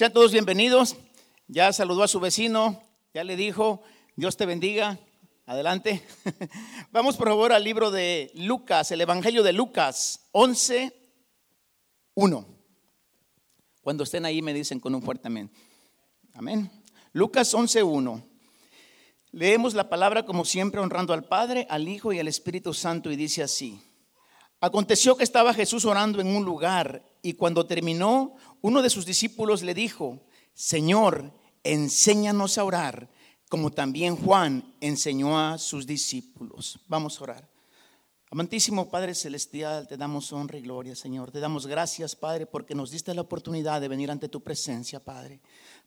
Sean todos bienvenidos. Ya saludó a su vecino, ya le dijo, Dios te bendiga. Adelante. Vamos por favor al libro de Lucas, el Evangelio de Lucas 11, 1. Cuando estén ahí me dicen con un fuerte amén. Amén. Lucas 11, 1. Leemos la palabra como siempre honrando al Padre, al Hijo y al Espíritu Santo y dice así. Aconteció que estaba Jesús orando en un lugar y cuando terminó, uno de sus discípulos le dijo, Señor, enséñanos a orar, como también Juan enseñó a sus discípulos. Vamos a orar. Amantísimo Padre Celestial, te damos honra y gloria, Señor. Te damos gracias, Padre, porque nos diste la oportunidad de venir ante tu presencia, Padre.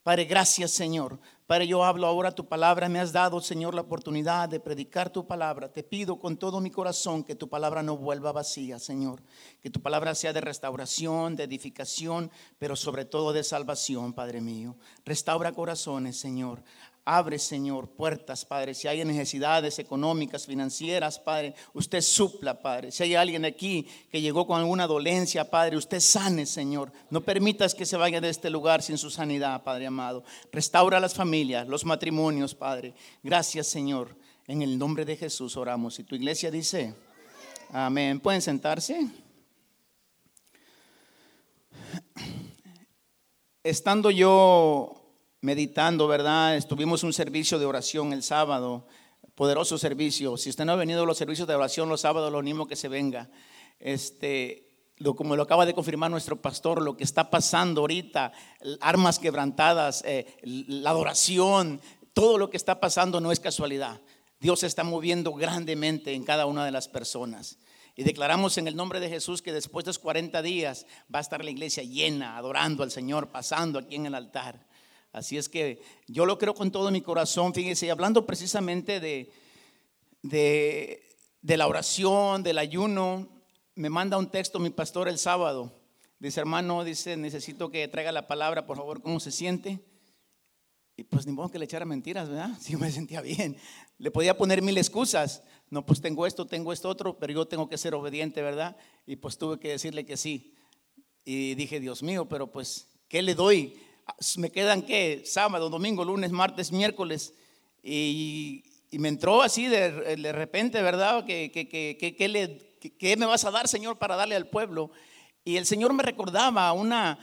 Padre, gracias, Señor. Padre, yo hablo ahora tu palabra. Me has dado, Señor, la oportunidad de predicar tu palabra. Te pido con todo mi corazón que tu palabra no vuelva vacía, Señor. Que tu palabra sea de restauración, de edificación, pero sobre todo de salvación, Padre mío. Restaura corazones, Señor. Abre, Señor, puertas, Padre. Si hay necesidades económicas, financieras, Padre, usted supla, Padre. Si hay alguien aquí que llegó con alguna dolencia, Padre, usted sane, Señor. No permitas que se vaya de este lugar sin su sanidad, Padre amado. Restaura las familias, los matrimonios, Padre. Gracias, Señor. En el nombre de Jesús oramos. Y tu iglesia dice, amén. ¿Pueden sentarse? Estando yo meditando, ¿verdad? Estuvimos un servicio de oración el sábado, poderoso servicio. Si usted no ha venido a los servicios de oración los sábados, lo animo que se venga. Este, como lo acaba de confirmar nuestro pastor, lo que está pasando ahorita, armas quebrantadas, eh, la adoración, todo lo que está pasando no es casualidad. Dios se está moviendo grandemente en cada una de las personas. Y declaramos en el nombre de Jesús que después de los 40 días va a estar la iglesia llena, adorando al Señor, pasando aquí en el altar. Así es que yo lo creo con todo mi corazón, fíjese, hablando precisamente de, de, la oración, del ayuno, me manda un texto mi pastor el sábado. Dice, hermano, dice, necesito que traiga la palabra, por favor, ¿cómo se siente? Y pues ni modo que le echara mentiras, ¿verdad? Sí me sentía bien. Le podía poner mil excusas. No, pues tengo esto, tengo esto otro, pero yo tengo que ser obediente, ¿verdad? Y pues tuve que decirle que sí. Y dije, Dios mío, pero pues, ¿qué le doy? Me quedan que sábado, domingo, lunes, martes, miércoles. Y, me entró así de, repente, ¿verdad? ¿Qué, que, le, me vas a dar, Señor, para darle al pueblo? Y el Señor me recordaba una,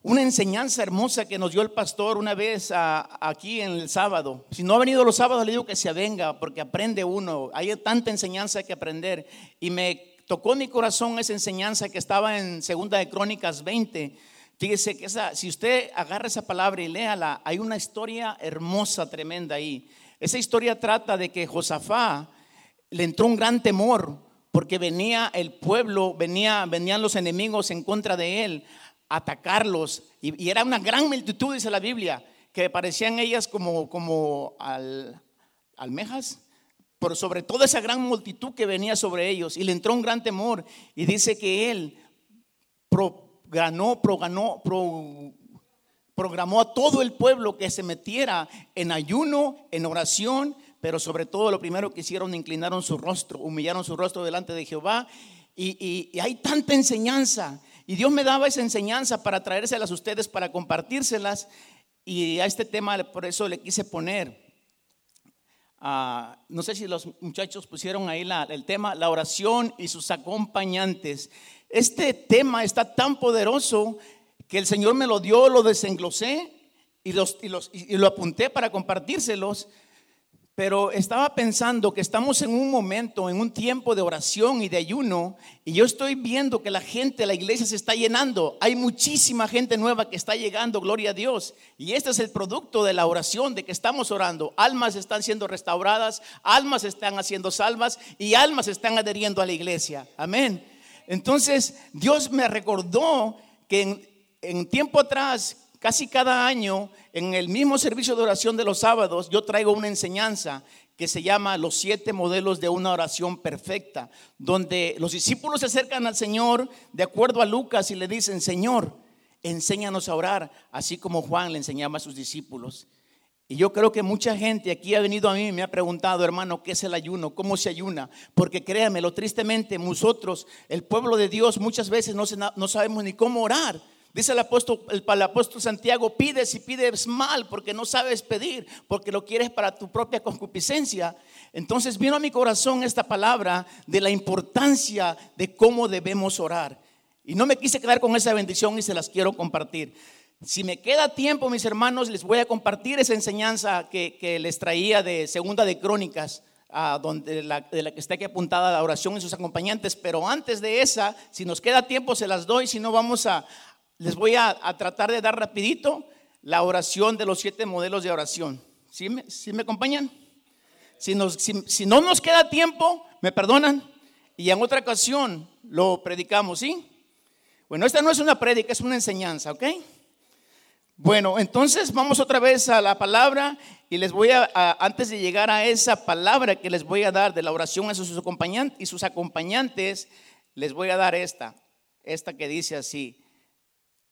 una enseñanza hermosa que nos dio el pastor una vez aquí en el sábado. Si no ha venido los sábados, le digo que se venga, porque aprende uno. Hay tanta enseñanza que aprender. Y me tocó mi corazón esa enseñanza que estaba en Segunda de Crónicas 20 Fíjese que esa, si usted agarra esa palabra y léala, hay una historia hermosa, tremenda ahí. Esa historia trata de que Josafá le entró un gran temor porque venía el pueblo, venía, venían los enemigos en contra de él a atacarlos. Y, era una gran multitud, dice la Biblia, que parecían ellas como, como almejas, pero sobre todo esa gran multitud que venía sobre ellos. Y le entró un gran temor. Y dice que él ganó, proganó, programó a todo el pueblo que se metiera en ayuno, en oración, pero sobre todo lo primero que hicieron, inclinaron su rostro, humillaron su rostro delante de Jehová. Y, y hay tanta enseñanza. Y Dios me daba esa enseñanza para traérselas a ustedes, para compartírselas. Y a este tema por eso le quise poner. Ah, no sé si los muchachos pusieron ahí el tema, la oración y sus acompañantes. Este tema está tan poderoso que el Señor me lo dio, lo desenglosé y, y, lo apunté para compartírselos. Pero estaba pensando que estamos en un momento, en un tiempo de oración y de ayuno, y yo estoy viendo que la gente, la iglesia se está llenando. Hay muchísima gente nueva que está llegando, gloria a Dios. Y este es el producto de la oración, de que estamos orando. Almas están siendo restauradas, almas están haciendo salvas y almas están adheriendo a la iglesia. Amén. Entonces Dios me recordó que en, tiempo atrás, casi cada año, en el mismo servicio de oración de los sábados, yo traigo una enseñanza que se llama Los siete modelos de una oración perfecta, donde los discípulos se acercan al Señor de acuerdo a Lucas y le dicen, Señor, enséñanos a orar, así como Juan le enseñaba a sus discípulos. Y yo creo que mucha gente aquí ha venido a mí y me ha preguntado, hermano, ¿qué es el ayuno? ¿Cómo se ayuna? Porque créanmelo, tristemente nosotros, el pueblo de Dios, muchas veces no, no sabemos ni cómo orar. Dice el apóstol, el, el apóstol Santiago, pides y pides mal porque no sabes pedir, porque lo quieres para tu propia concupiscencia. Entonces vino a mi corazón esta palabra de la importancia de cómo debemos orar. Y no me quise quedar con esa bendición y se las quiero compartir. Si me queda tiempo, mis hermanos, les voy a compartir esa enseñanza que, les traía de Segunda de Crónicas, donde la, de la que está aquí apuntada la oración y sus acompañantes. Pero antes de esa, si nos queda tiempo, se las doy. Si no, vamos a, les voy a, tratar de dar rapidito la oración de los siete modelos de oración. ¿Sí me, me acompañan? Si, nos, si no nos queda tiempo, me perdonan. Y en otra ocasión lo predicamos, ¿sí? Bueno, esta no es una prédica, es una enseñanza, ¿ok? Bueno, entonces vamos otra vez a la palabra y les voy a, antes de llegar a esa palabra que les voy a dar de la oración a sus acompañantes y sus acompañantes, les voy a dar esta, esta que dice así,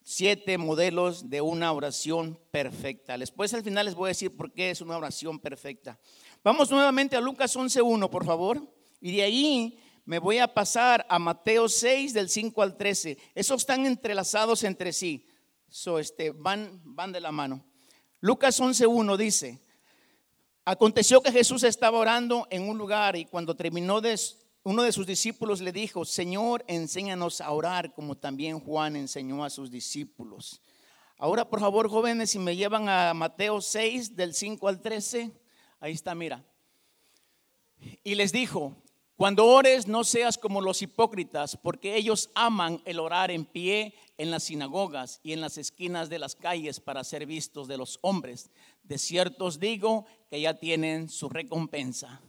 siete modelos de una oración perfecta. Después al final les voy a decir por qué es una oración perfecta. Vamos nuevamente a Lucas 11.1, por favor, y de ahí me voy a pasar a Mateo 6 del 5 al 13. Esos están entrelazados entre sí. Este, van, van de la mano. Lucas 11.1 dice, aconteció que Jesús estaba orando en un lugar y cuando terminó de, uno de sus discípulos le dijo, Señor, enséñanos a orar como también Juan enseñó a sus discípulos. Ahora, por favor, jóvenes, si me llevan a Mateo 6 del 5 al 13, ahí está, mira. Y les dijo, cuando ores no seas como los hipócritas, porque ellos aman el orar en pie en las sinagogas y en las esquinas de las calles para ser vistos de los hombres. De cierto os digo que ya tienen su recompensa.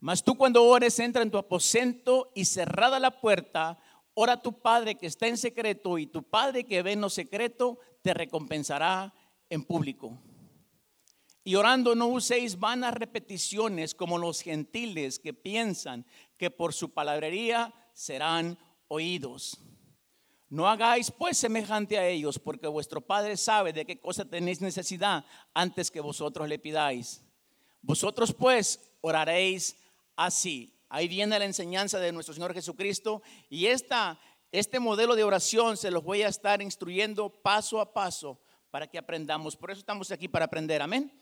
Mas tú cuando ores entra en tu aposento y cerrada la puerta, ora a tu Padre que está en secreto y tu Padre que ve en lo secreto te recompensará en público. Y orando no uséis vanas repeticiones como los gentiles que piensan que por su palabrería serán oídos. No hagáis pues semejante a ellos, porque vuestro Padre sabe de qué cosa tenéis necesidad antes que vosotros le pidáis. Vosotros pues oraréis así. Ahí viene la enseñanza de nuestro Señor Jesucristo y esta, este modelo de oración se los voy a estar instruyendo paso a paso para que aprendamos. Por eso estamos aquí para aprender. Amén.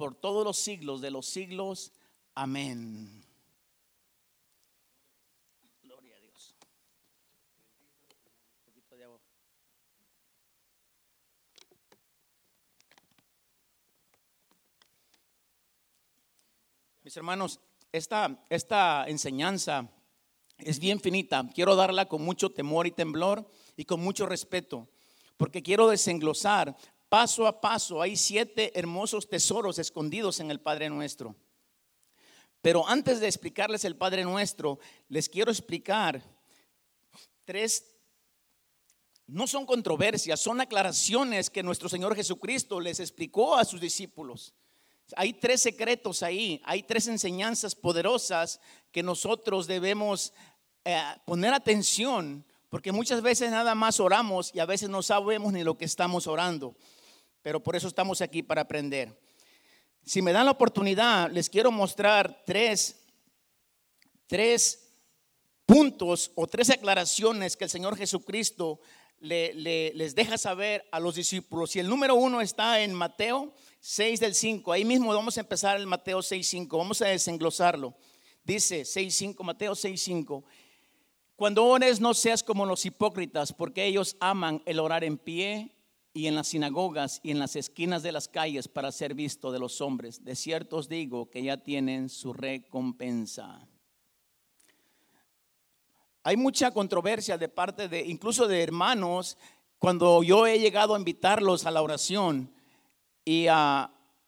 por todos los siglos de los siglos. Amén. Gloria a Dios. Mis hermanos, esta, esta enseñanza es bien finita. Quiero darla con mucho temor y temblor y con mucho respeto, porque quiero desenglosar paso a paso. Hay siete hermosos tesoros escondidos en el Padre Nuestro. Pero antes de explicarles el Padre Nuestro, les quiero explicar tres, no son controversias, son aclaraciones que nuestro Señor Jesucristo les explicó a sus discípulos. Hay tres secretos ahí, hay tres enseñanzas poderosas que nosotros debemos eh, poner atención, porque muchas veces nada más oramos y a veces no sabemos ni lo que estamos orando pero por eso estamos aquí para aprender. Si me dan la oportunidad, les quiero mostrar tres, tres puntos o tres aclaraciones que el Señor Jesucristo les deja saber a los discípulos. Y el número uno está en Mateo 6 del 5. Ahí mismo vamos a empezar el Mateo 6, 5. Vamos a desenglosarlo. Dice 6, 5, Mateo 6, 5. Cuando ores no seas como los hipócritas, porque ellos aman el orar en pie y en las sinagogas y en las esquinas de las calles para ser visto de los hombres. De cierto os digo que ya tienen su recompensa. Hay mucha controversia de parte de, incluso de hermanos, cuando yo he llegado a invitarlos a la oración y,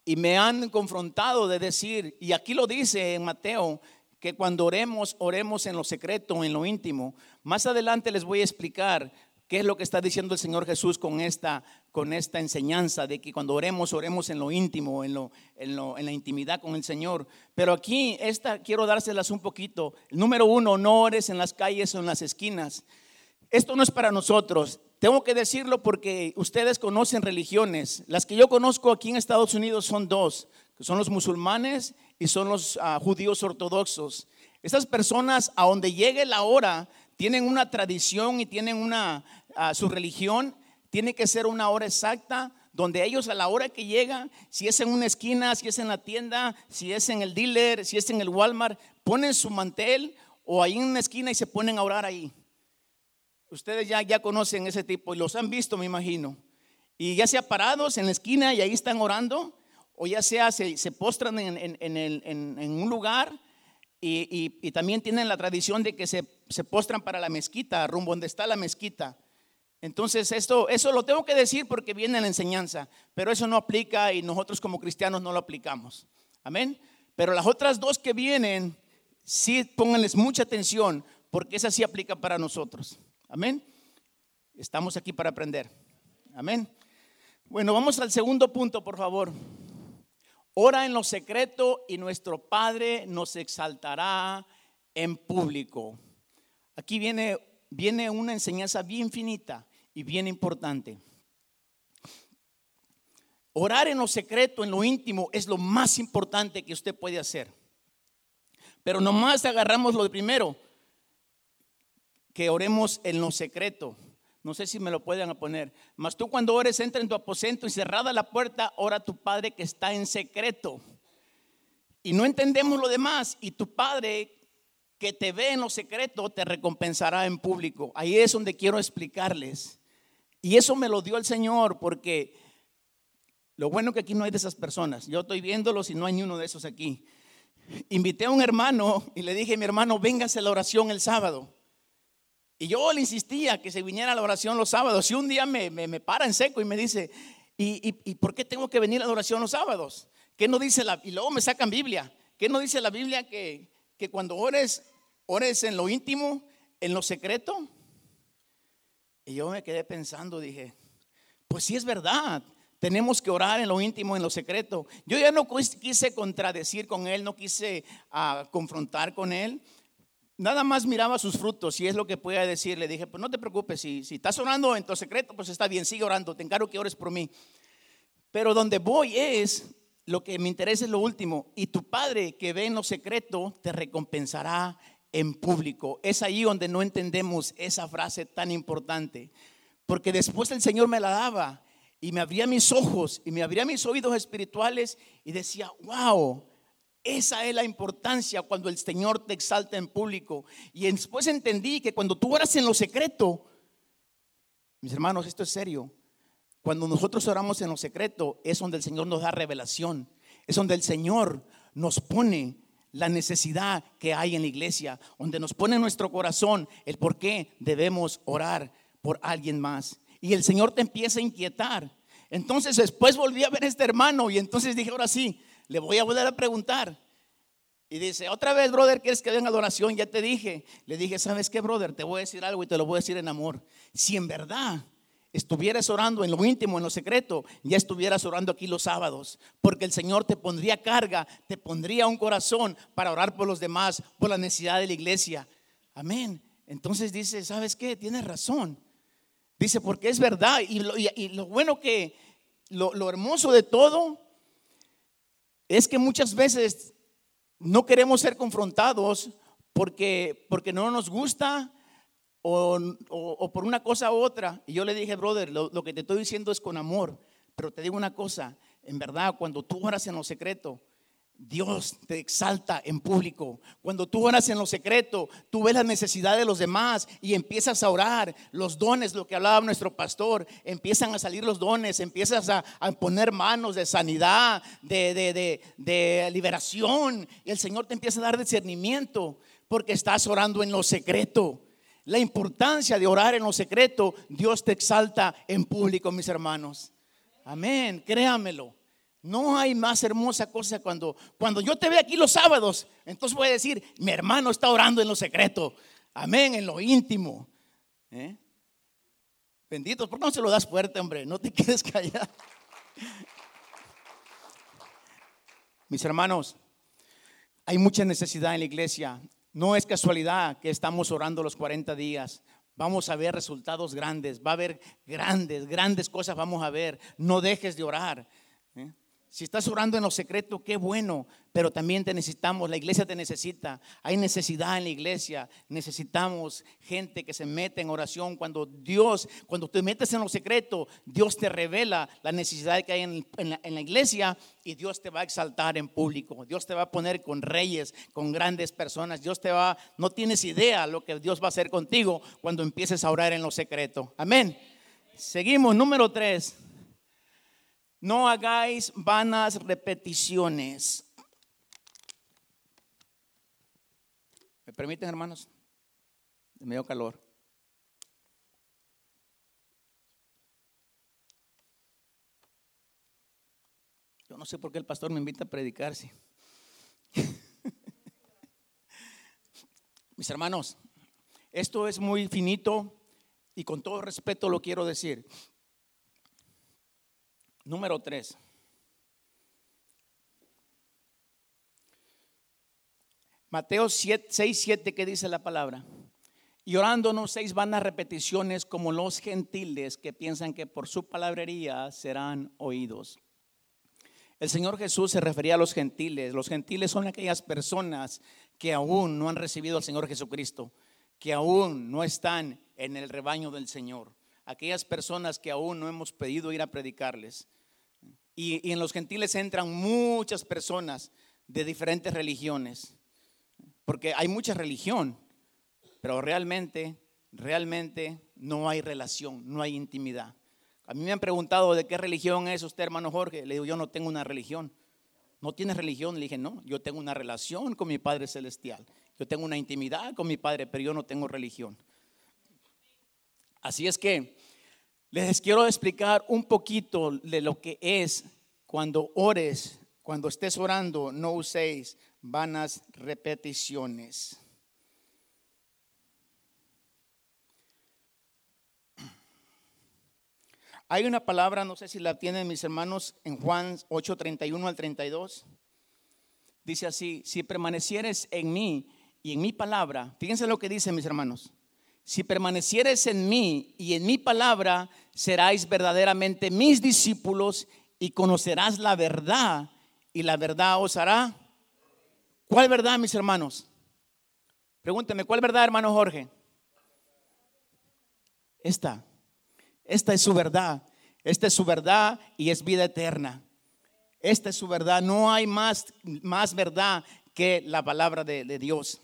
y me han confrontado de decir, y aquí lo dice en Mateo, que cuando oremos, oremos en lo secreto, en lo íntimo. Más adelante les voy a explicar ¿Qué es lo que está diciendo el Señor Jesús con esta, con esta enseñanza de que cuando oremos, oremos en lo íntimo, en, lo, en, lo, en la intimidad con el Señor? Pero aquí, esta quiero dárselas un poquito. Número uno, no ores en las calles o en las esquinas. Esto no es para nosotros. Tengo que decirlo porque ustedes conocen religiones. Las que yo conozco aquí en Estados Unidos son dos, que son los musulmanes y son los ah, judíos ortodoxos. Estas personas, a donde llegue la hora, tienen una tradición y tienen una, ah, su religión, tiene que ser una hora exacta, donde ellos a la hora que llegan, si es en una esquina, si es en la tienda, si es en el dealer, si es en el Walmart, ponen su mantel o ahí en una esquina y se ponen a orar ahí. Ustedes ya, ya conocen ese tipo y los han visto, me imagino. Y ya sea parados en la esquina y ahí están orando, o ya sea se, se postran en, en, un lugar y, también tienen la tradición de que se, postran para la mezquita, rumbo donde está la mezquita. Entonces, esto, eso lo tengo que decir porque viene en la enseñanza, pero eso no aplica y nosotros como cristianos no lo aplicamos. Amén. Pero las otras dos que vienen, sí pónganles mucha atención porque esa sí aplica para nosotros. Amén. Estamos aquí para aprender. Amén. Bueno, vamos al segundo punto, por favor. Ora en lo secreto y nuestro Padre nos exaltará en público. Aquí viene, viene una enseñanza bien finita y bien importante. Orar en lo secreto, en lo íntimo, es lo más importante que usted puede hacer. Pero nomás agarramos lo primero, que oremos en lo secreto. No sé si me lo pueden poner. Mas tú cuando ores, entra en tu aposento y cerrada la puerta, ora a tu Padre que está en secreto. Y no entendemos lo demás. Y tu Padre que te ve en lo secreto te recompensará en público. Ahí es donde quiero explicarles. Y eso me lo dio el Señor porque lo bueno que aquí no hay de esas personas. Yo estoy viéndolos y no hay ni uno de esos aquí. Invité a un hermano y le dije, mi hermano, véngase a la oración el sábado. Y yo le insistía que se viniera a la oración los sábados. Y un día me, me, para en seco y me dice, ¿Y, ¿Y, por qué tengo que venir a la oración los sábados? ¿Qué no dice la Y luego me sacan Biblia. ¿Qué no dice la Biblia que, que cuando ores, ores en lo íntimo, en lo secreto? Y yo me quedé pensando, dije, pues sí es verdad. Tenemos que orar en lo íntimo, en lo secreto. Yo ya no quise contradecir con él, no quise uh, confrontar con él, nada más miraba sus frutos y es lo que puede decir. Le dije, pues no te preocupes, si, si estás orando en tu secreto, pues está bien, sigue orando, te encargo que ores por mí. Pero donde voy es, lo que me interesa es lo último, y tu Padre que ve en lo secreto te recompensará en público. Es ahí donde no entendemos esa frase tan importante, porque después el Señor me la daba y me abría mis ojos y me abría mis oídos espirituales y decía, wow esa es la importancia cuando el Señor te exalta en público. Y después entendí que cuando tú oras en lo secreto, mis hermanos, esto es serio. Cuando nosotros oramos en lo secreto es donde el Señor nos da revelación. Es donde el Señor nos pone la necesidad que hay en la iglesia, donde nos pone nuestro corazón el por qué debemos orar por alguien más. Y el Señor te empieza a inquietar. Entonces después volví a ver a este hermano y entonces dije, ahora sí, le voy a volver a preguntar. Y dice, otra vez, brother, ¿quieres que venga a oración? Ya te dije. Le dije, ¿sabes qué, brother? Te voy a decir algo y te lo voy a decir en amor. Si en verdad estuvieras orando en lo íntimo, en lo secreto, ya estuvieras orando aquí los sábados, porque el Señor te pondría carga, te pondría un corazón para orar por los demás, por la necesidad de la iglesia. Amén. Entonces dice, ¿sabes qué? Tienes razón. Dice, porque es verdad. Y lo, bueno que, lo hermoso de todo es que muchas veces no queremos ser confrontados porque, porque no nos gusta o, por una cosa u otra. Y yo le dije, brother, lo, lo que te estoy diciendo es con amor, pero te digo una cosa, en verdad, cuando tú oras en lo secreto, Dios te exalta en público. Cuando tú oras en lo secreto, tú ves la necesidad de los demás y empiezas a orar. Los dones, lo que hablaba nuestro pastor, empiezan a salir los dones, empiezas a, poner manos de sanidad, de, de liberación. Y el Señor te empieza a dar discernimiento porque estás orando en lo secreto. La importancia de orar en lo secreto, Dios te exalta en público, mis hermanos. Amén, créamelo. No hay más hermosa cosa cuando, cuando yo te veo aquí los sábados, entonces voy a decir, mi hermano está orando en lo secreto, amén, en lo íntimo. ¿eh? Benditos, ¿por qué no se lo das fuerte, hombre? No te quedes callado. Mis hermanos, hay mucha necesidad en la iglesia. No es casualidad que estamos orando los 40 días. Vamos a ver resultados grandes, va a haber grandes, grandes cosas vamos a ver. No dejes de orar. Si estás orando en lo secreto, qué bueno, pero también te necesitamos, la iglesia te necesita. Hay necesidad en la iglesia, necesitamos gente que se mete en oración. Cuando Dios, cuando te metes en lo secreto, Dios te revela la necesidad que hay en, la, en la iglesia y Dios te va a exaltar en público. Dios te va a poner con reyes, con grandes personas. Dios te va, no tienes idea lo que Dios va a hacer contigo cuando empieces a orar en lo secreto. Amén. Seguimos, número tres. No hagáis vanas repeticiones. ¿Me permiten, hermanos? Me dio calor. Yo no sé por qué el pastor me invita a predicarse. Mis hermanos, esto es muy finito y con todo respeto lo quiero decir. Número 3. Mateo 6, 7, ¿qué dice la palabra? Y orando no seis vanas repeticiones como los gentiles que piensan que por su palabrería serán oídos. El Señor Jesús se refería a los gentiles. Los gentiles son aquellas personas que aún no han recibido al Señor Jesucristo, que aún no están en el rebaño del Señor aquellas personas que aún no hemos pedido ir a predicarles. Y, en los gentiles entran muchas personas de diferentes religiones, porque hay mucha religión, pero realmente, realmente no hay relación, no hay intimidad. A mí me han preguntado de qué religión es usted, hermano Jorge. Le digo, yo no tengo una religión. ¿No tienes religión? Le dije, no, yo tengo una relación con mi Padre Celestial. Yo tengo una intimidad con mi Padre, pero yo no tengo religión. Así es que les quiero explicar un poquito de lo que es cuando ores, cuando estés orando, no uséis vanas repeticiones. Hay una palabra, no sé si la tienen mis hermanos, en Juan 8, 31 al 32. Dice así, si permanecieres en mí y en mi palabra, fíjense lo que dice mis hermanos, si permanecieres en mí y en mi palabra, seráis verdaderamente mis discípulos y conocerás la verdad y la verdad os hará. ¿Cuál verdad, mis hermanos? Pregúnteme, ¿cuál verdad, hermano Jorge? Esta. Esta es su verdad. Esta es su verdad y es vida eterna. Esta es su verdad. No hay más, más verdad que la palabra de, de Dios.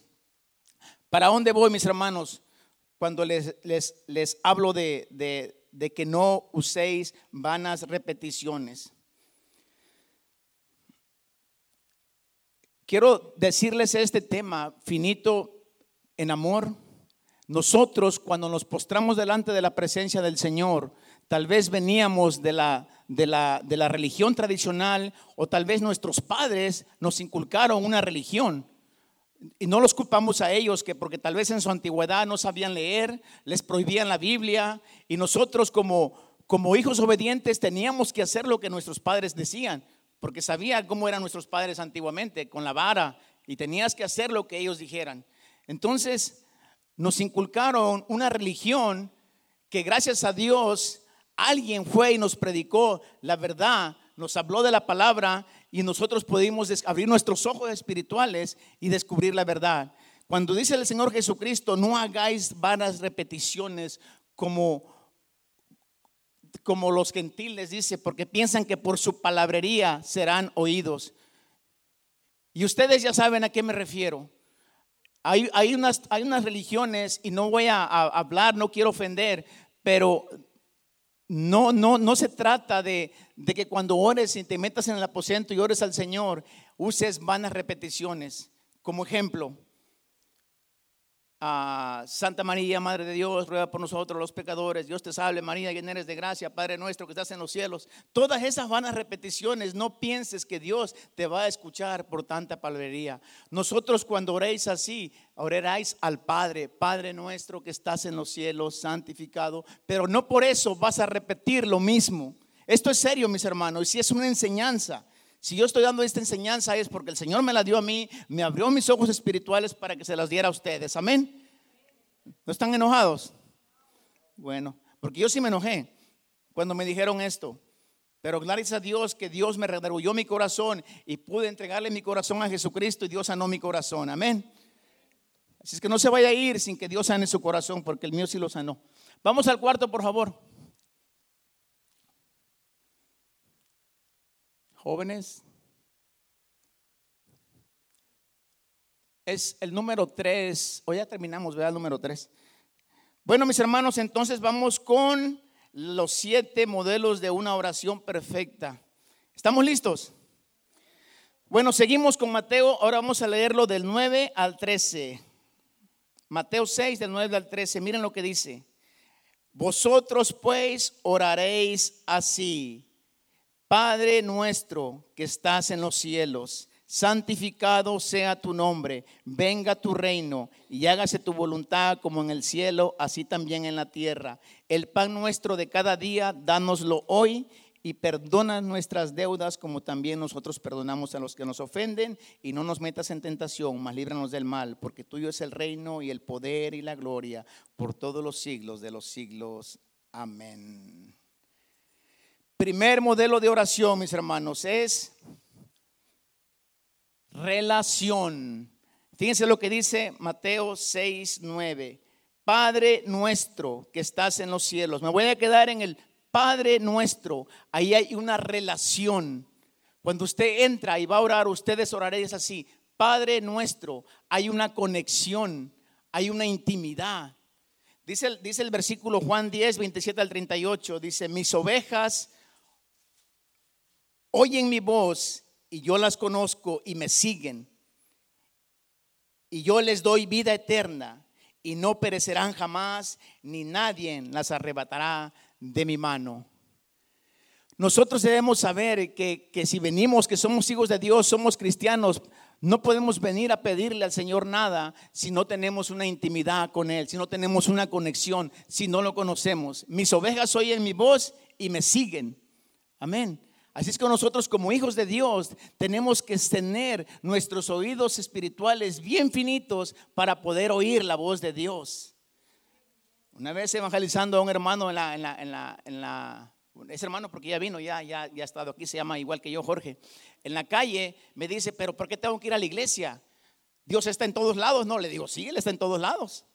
¿Para dónde voy, mis hermanos? Cuando les, les, hablo de, de que no uséis vanas repeticiones. Quiero decirles este tema finito en amor. Nosotros cuando nos postramos delante de la presencia del Señor, tal vez veníamos de la, de la, de la religión tradicional o tal vez nuestros padres nos inculcaron una religión. Y no los culpamos a ellos que porque tal vez en su antigüedad no sabían leer, les prohibían la Biblia y nosotros como, como hijos obedientes teníamos que hacer lo que nuestros padres decían, porque sabía cómo eran nuestros padres antiguamente, con la vara, y tenías que hacer lo que ellos dijeran. Entonces nos inculcaron una religión que gracias a Dios alguien fue y nos predicó la verdad, nos habló de la palabra y nosotros pudimos abrir nuestros ojos espirituales y descubrir la verdad. Cuando dice el Señor Jesucristo, no hagáis vanas repeticiones como, como los gentiles, dice, porque piensan que por su palabrería serán oídos. Y ustedes ya saben a qué me refiero. Hay, hay, unas, hay unas religiones, y no voy a hablar, no quiero ofender, pero no, no, no se trata de, que cuando ores y te metas en el aposento y ores al Señor, uses vanas repeticiones. Como ejemplo, Ah, Santa María, Madre de Dios, ruega por nosotros los pecadores. Dios te salve, María, llena eres de gracia, Padre nuestro que estás en los cielos. Todas esas vanas repeticiones, no pienses que Dios te va a escuchar por tanta palabrería. Nosotros cuando oréis así, oraréis al Padre, Padre nuestro que estás en los cielos, santificado. Pero no por eso vas a repetir lo mismo. Esto es serio, mis hermanos, y si es una enseñanza. Si yo estoy dando esta enseñanza es porque el Señor me la dio a mí, me abrió mis ojos espirituales para que se las diera a ustedes. Amén. ¿No están enojados? Bueno, porque yo sí me enojé cuando me dijeron esto. Pero gracias a Dios que Dios me redarguyó mi corazón y pude entregarle mi corazón a Jesucristo y Dios sanó mi corazón. Amén. Así es que no se vaya a ir sin que Dios sane su corazón porque el mío sí lo sanó. Vamos al cuarto, por favor. Jóvenes, es el número tres. Hoy ya terminamos, ¿verdad? El número tres. Bueno, mis hermanos, entonces vamos con los siete modelos de una oración perfecta. ¿Estamos listos? Bueno, seguimos con Mateo. Ahora vamos a leerlo del 9 al 13. Mateo 6, del 9 al 13. Miren lo que dice. Vosotros pues oraréis así. Padre nuestro que estás en los cielos, santificado sea tu nombre, venga tu reino y hágase tu voluntad como en el cielo, así también en la tierra. El pan nuestro de cada día, dánoslo hoy y perdona nuestras deudas como también nosotros perdonamos a los que nos ofenden y no nos metas en tentación, mas líbranos del mal, porque tuyo es el reino y el poder y la gloria por todos los siglos de los siglos. Amén. Primer modelo de oración, mis hermanos, es relación. Fíjense lo que dice Mateo 6, 9. Padre nuestro que estás en los cielos. Me voy a quedar en el Padre nuestro. Ahí hay una relación. Cuando usted entra y va a orar, ustedes oraréis así. Padre nuestro, hay una conexión, hay una intimidad. Dice, dice el versículo Juan 10, 27 al 38, dice, mis ovejas oyen mi voz y yo las conozco y me siguen. Y yo les doy vida eterna y no perecerán jamás, ni nadie las arrebatará de mi mano. Nosotros debemos saber que, que, si venimos, que somos hijos de Dios, somos cristianos, no podemos venir a pedirle al Señor nada si no tenemos una intimidad con Él, si no tenemos una conexión, si no lo conocemos. Mis ovejas oyen mi voz y me siguen. Amén. Así es que nosotros como hijos de Dios tenemos que tener nuestros oídos espirituales bien finitos para poder oír la voz de Dios. Una vez evangelizando a un hermano en la, en la, en la, ese hermano porque ya vino, ya, ya, ya ha estado aquí, se llama igual que yo, Jorge. En la calle me dice, pero ¿por qué tengo que ir a la iglesia? Dios está en todos lados. No, le digo, sí, Él está en todos lados.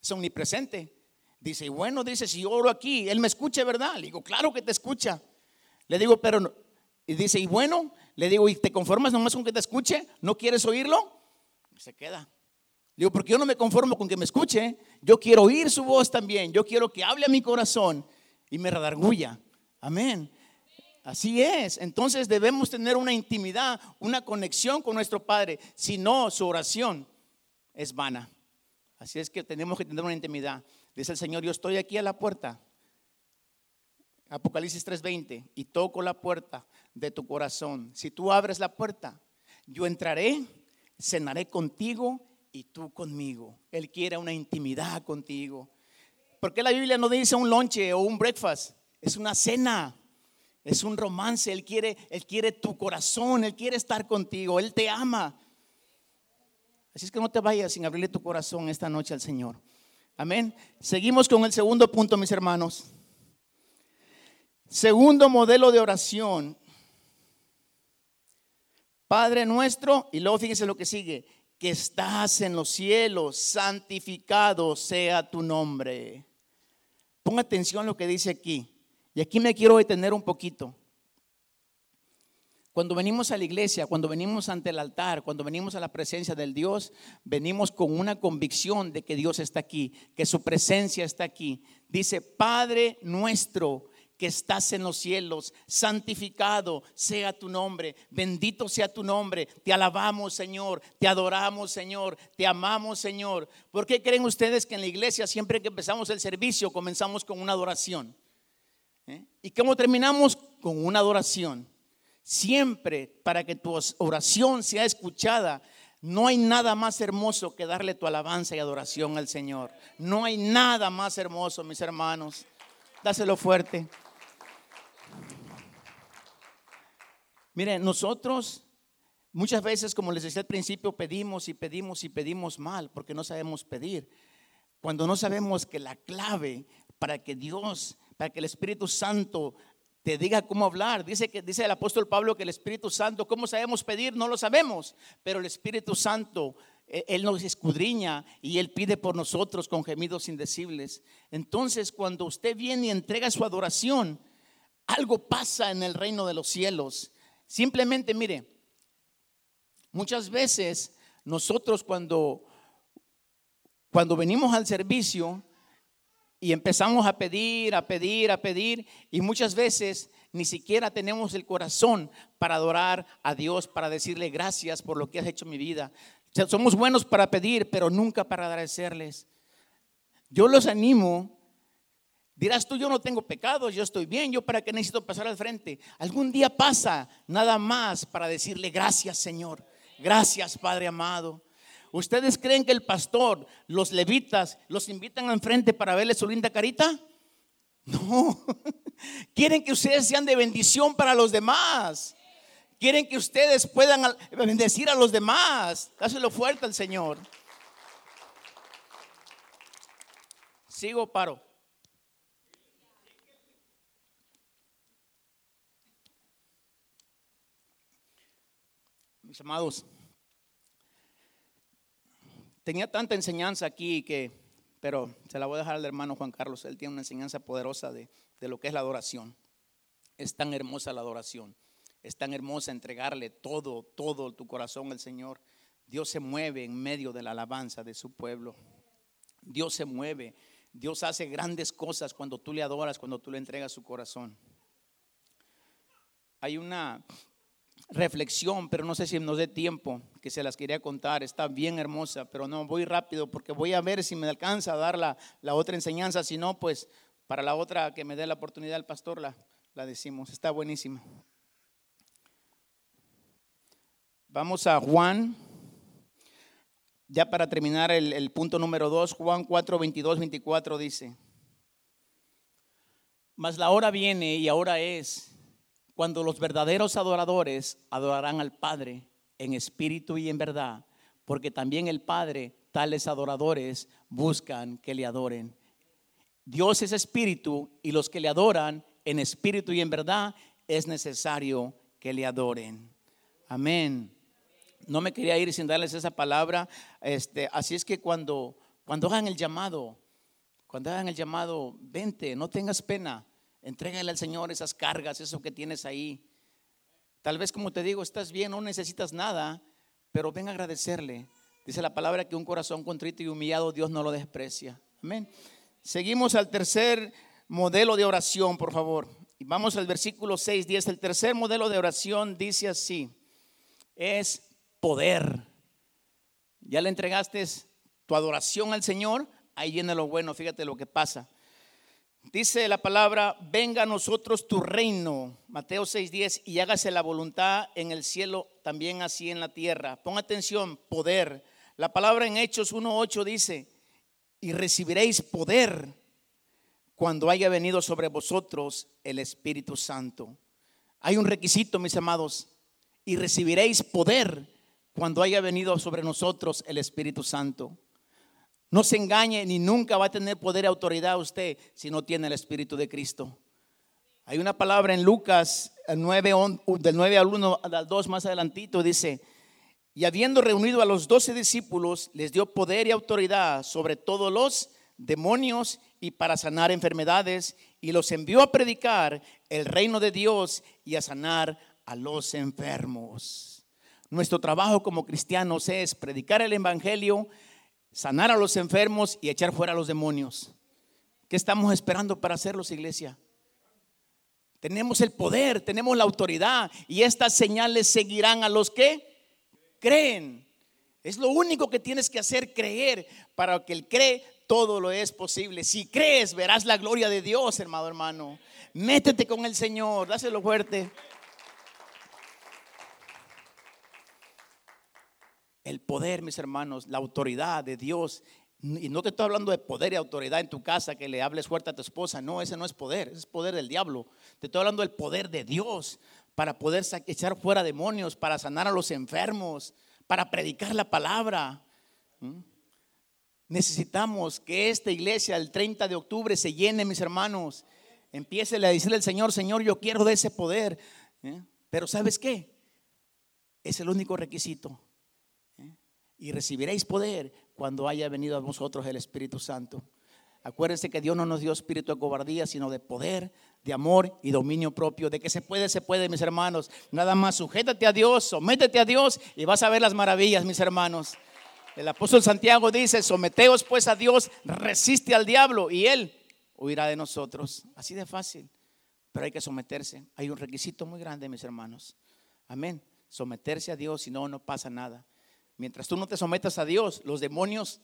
Es omnipresente. Dice, y bueno, dice, si oro aquí, Él me escucha, ¿verdad? Le digo, claro que te escucha. Le digo, pero y dice, y bueno, le digo, ¿y te conformas nomás con que te escuche? ¿No quieres oírlo? se queda. Le digo, porque yo no me conformo con que me escuche. Yo quiero oír su voz también. Yo quiero que hable a mi corazón y me redarguya. Amén. Así es. Entonces debemos tener una intimidad, una conexión con nuestro Padre. Si no, su oración es vana. Así es que tenemos que tener una intimidad. Dice el Señor, yo estoy aquí a la puerta. Apocalipsis 3:20, y toco la puerta de tu corazón. Si tú abres la puerta, yo entraré, cenaré contigo y tú conmigo. Él quiere una intimidad contigo. porque la Biblia no dice un lonche o un breakfast? Es una cena. Es un romance, él quiere, él quiere tu corazón, él quiere estar contigo, él te ama. Así es que no te vayas sin abrirle tu corazón esta noche al Señor. Amén. Seguimos con el segundo punto, mis hermanos. Segundo modelo de oración Padre nuestro, y luego fíjense lo que sigue, que estás en los cielos, santificado sea tu nombre. Ponga atención a lo que dice aquí. Y aquí me quiero detener un poquito. Cuando venimos a la iglesia, cuando venimos ante el altar, cuando venimos a la presencia del Dios, venimos con una convicción de que Dios está aquí, que su presencia está aquí. Dice, Padre nuestro que estás en los cielos, santificado sea tu nombre, bendito sea tu nombre, te alabamos Señor, te adoramos Señor, te amamos Señor. ¿Por qué creen ustedes que en la iglesia siempre que empezamos el servicio comenzamos con una adoración? ¿Eh? ¿Y cómo terminamos? Con una adoración. Siempre para que tu oración sea escuchada, no hay nada más hermoso que darle tu alabanza y adoración al Señor. No hay nada más hermoso, mis hermanos. Dáselo fuerte. Miren, nosotros muchas veces, como les decía al principio, pedimos y pedimos y pedimos mal porque no sabemos pedir. Cuando no sabemos que la clave para que Dios, para que el Espíritu Santo te diga cómo hablar. Dice que dice el apóstol Pablo que el Espíritu Santo, ¿cómo sabemos pedir? No lo sabemos, pero el Espíritu Santo e, él nos escudriña y Él pide por nosotros con gemidos indecibles. Entonces, cuando usted viene y entrega su adoración, algo pasa en el reino de los cielos. Simplemente, mire, muchas veces nosotros cuando, cuando venimos al servicio y empezamos a pedir, a pedir, a pedir, y muchas veces ni siquiera tenemos el corazón para adorar a Dios, para decirle gracias por lo que has hecho en mi vida. somos buenos para pedir, pero nunca para agradecerles. Yo los animo Dirás tú, yo no tengo pecados, yo estoy bien, yo para qué necesito pasar al frente. Algún día pasa nada más para decirle gracias Señor, gracias Padre amado. ¿Ustedes creen que el pastor, los levitas, los invitan al frente para verle su linda carita? No. Quieren que ustedes sean de bendición para los demás. Quieren que ustedes puedan bendecir a los demás. Dáselo fuerte al Señor. Sigo, paro. Mis amados, tenía tanta enseñanza aquí que, pero se la voy a dejar al hermano Juan Carlos. Él tiene una enseñanza poderosa de, de lo que es la adoración. Es tan hermosa la adoración. Es tan hermosa entregarle todo, todo tu corazón al Señor. Dios se mueve en medio de la alabanza de su pueblo. Dios se mueve. Dios hace grandes cosas cuando tú le adoras, cuando tú le entregas su corazón. Hay una reflexión, pero no sé si nos dé tiempo, que se las quería contar, está bien hermosa, pero no, voy rápido porque voy a ver si me alcanza a dar la, otra enseñanza, si no, pues para la otra que me dé la oportunidad el pastor la, la decimos, está buenísima. Vamos a Juan, ya para terminar el, el punto número 2, Juan 4, 22, 24 dice, mas la hora viene y ahora es cuando los verdaderos adoradores adorarán al Padre en espíritu y en verdad, porque también el Padre, tales adoradores, buscan que le adoren. Dios es espíritu y los que le adoran en espíritu y en verdad es necesario que le adoren. Amén. No me quería ir sin darles esa palabra. Este, así es que cuando, cuando hagan el llamado, cuando hagan el llamado, vente, no tengas pena. Entrégale al Señor esas cargas, eso que tienes ahí. Tal vez como te digo, estás bien, no necesitas nada, pero ven a agradecerle. Dice la palabra que un corazón contrito y humillado Dios no lo desprecia. Amén. Seguimos al tercer modelo de oración, por favor. Y vamos al versículo 6, 10. El tercer modelo de oración dice así, es poder. Ya le entregaste tu adoración al Señor, ahí viene lo bueno, fíjate lo que pasa. Dice la palabra, venga a nosotros tu reino, Mateo 6:10, y hágase la voluntad en el cielo, también así en la tierra. Pon atención, poder. La palabra en Hechos 1:8 dice, y recibiréis poder cuando haya venido sobre vosotros el Espíritu Santo. Hay un requisito, mis amados, y recibiréis poder cuando haya venido sobre nosotros el Espíritu Santo. No se engañe ni nunca va a tener poder y autoridad usted si no tiene el Espíritu de Cristo. Hay una palabra en Lucas 9, del 9 al 1 al 2 más adelantito, dice, y habiendo reunido a los doce discípulos, les dio poder y autoridad sobre todos los demonios y para sanar enfermedades, y los envió a predicar el reino de Dios y a sanar a los enfermos. Nuestro trabajo como cristianos es predicar el Evangelio, sanar a los enfermos y echar fuera a los demonios. ¿Qué estamos esperando para hacerlos, iglesia? Tenemos el poder, tenemos la autoridad y estas señales seguirán a los que creen. Es lo único que tienes que hacer, creer. Para que el cree, todo lo es posible. Si crees, verás la gloria de Dios, hermano, hermano. Métete con el Señor, dáselo fuerte. El poder, mis hermanos, la autoridad de Dios. Y no te estoy hablando de poder y autoridad en tu casa, que le hables fuerte a tu esposa. No, ese no es poder, ese es poder del diablo. Te estoy hablando del poder de Dios para poder echar fuera demonios, para sanar a los enfermos, para predicar la palabra. ¿Mm? Necesitamos que esta iglesia el 30 de octubre se llene, mis hermanos. Empiece a decirle al Señor, Señor, yo quiero de ese poder. ¿eh? Pero ¿sabes qué? Es el único requisito y recibiréis poder cuando haya venido a vosotros el Espíritu Santo. Acuérdense que Dios no nos dio espíritu de cobardía, sino de poder, de amor y dominio propio. De que se puede, se puede, mis hermanos. Nada más sujétate a Dios, sométete a Dios y vas a ver las maravillas, mis hermanos. El apóstol Santiago dice, someteos pues a Dios, resiste al diablo y él huirá de nosotros. Así de fácil. Pero hay que someterse. Hay un requisito muy grande, mis hermanos. Amén. Someterse a Dios, si no, no pasa nada. Mientras tú no te sometas a Dios, los demonios